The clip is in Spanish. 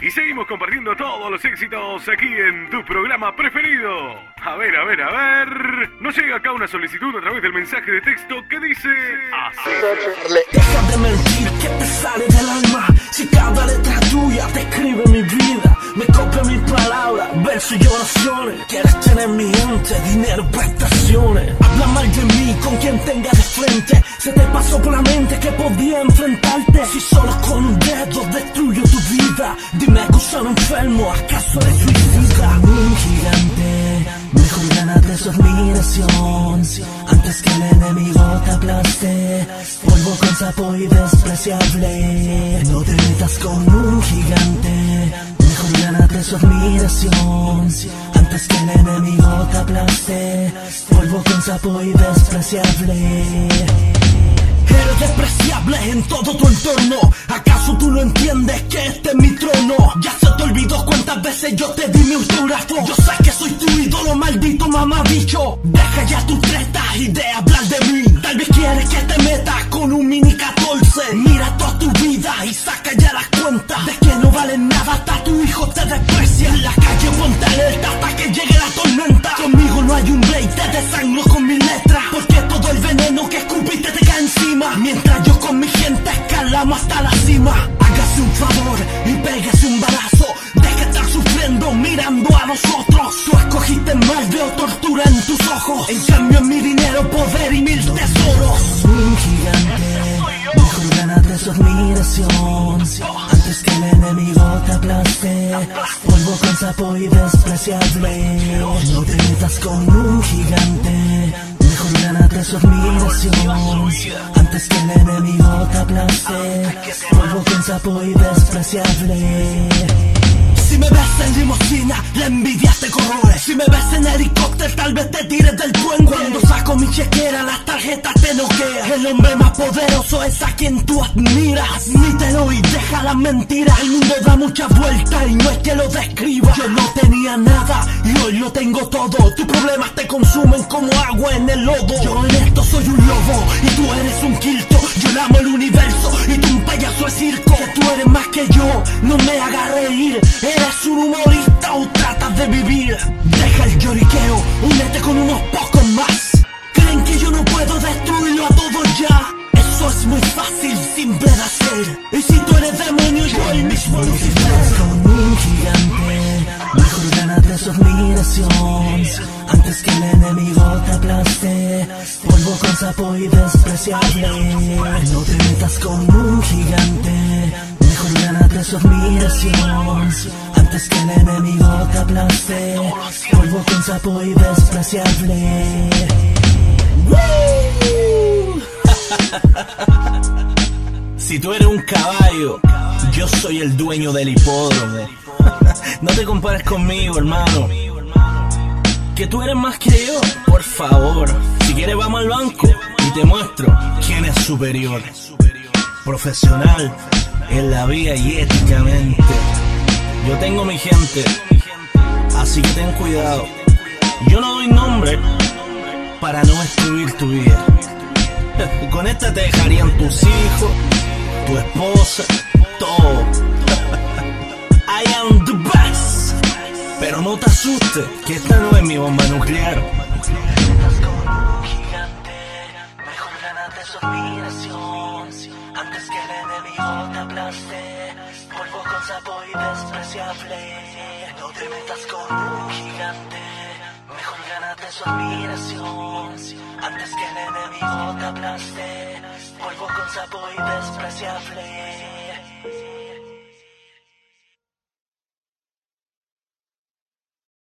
Y seguimos compartiendo todos los éxitos aquí en tu programa preferido. A ver, a ver, a ver. Nos llega acá una solicitud a través del mensaje de texto que dice así. Deja de mentir que te sale y oraciones Quieres tener mi mente, dinero, prestaciones. Habla mal de mí con quien tenga de frente. Se te pasó por la mente que podía enfrentarte. Si solo con un dedo destruyo tu vida. Dime, acusado enfermo, ¿acaso eres suicida? Un gigante Mejor gánate su admiración. Antes que el enemigo te aplaste Polvo con sapo y despreciable. No te metas con un gigante su admiración. Antes que el enemigo te aplaste Polvo con sapo y despreciable. Eres despreciable en todo tu entorno. ¿Acaso tú no entiendes que este es mi trono? Ya se te olvidó cuántas veces yo te di mi autógrafo. Yo sé que soy tu ídolo, maldito mamabicho Deja ya tus tretas y de hablar de mí. Tal vez quieres que te metas con un mini 14 Mira toda tu vida y saca hasta la cima. Hágase un favor y pégase un balazo. Deja de estar sufriendo mirando a nosotros Tú escogiste mal, veo tortura en tus ojos. En cambio en mi dinero, poder y mil tesoros. Un gigante, mejor gánate su admiración. Antes que el enemigo te aplaste. Polvo con sapo y despreciable. No te metas con un gigante Su Antes que el enemigo te aplaste Polvo con sapo y despreciable si me ves en limosina, la envidia te corroe Si me ves en helicóptero, tal vez te tires del puente Cuando saco mi chequera, las tarjetas te noquea. El hombre más poderoso es a quien tú admiras. Admítelo y deja las mentiras El mundo da muchas vueltas y no es que lo describa. Yo no tenía nada y hoy lo tengo todo. Tus problemas te consumen como agua en el lodo. Yo en esto soy un lobo y tú eres un quilto. Yo amo el universo y tú un payaso de circo Tú eres más que yo, no me hagas reír. ¿Eres un humorista o tratas de vivir? Deja el lloriqueo, únete con unos pocos más. ¿Creen que yo no puedo destruirlo a todos ya? Eso es muy fácil, simple de hacer. Y si tú eres demonio, yo el mismo Lucifer Con un gigante, mejor gánate su admiración Antes que el enemigo te aplaste Polvo con sapo y despreciable. No te metas con un gigante su admiración Antes que el enemigo te aplaste Polvo con sapo y despreciable. Si tú eres un caballo, yo soy el dueño del hipódromo. No te compares conmigo, hermano. Que tú eres más que yo, por favor. Si quieres vamos al banco y te muestro quién es superior. Profesional en la vida y éticamente. Yo tengo mi gente, así que ten cuidado. Yo no doy nombre para no destruir tu vida. Con esta te dejarían tus hijos, tu esposa, todo. I am the best. Pero no te asustes, que esta no es mi bomba nuclear. Mejor gánate su Antes que el enemigo te aplaste Polvo con sapo y despreciable. No te metas con un gigante Mejor gánate su admiración. Antes que el enemigo te aplaste Polvo con sapo y despreciable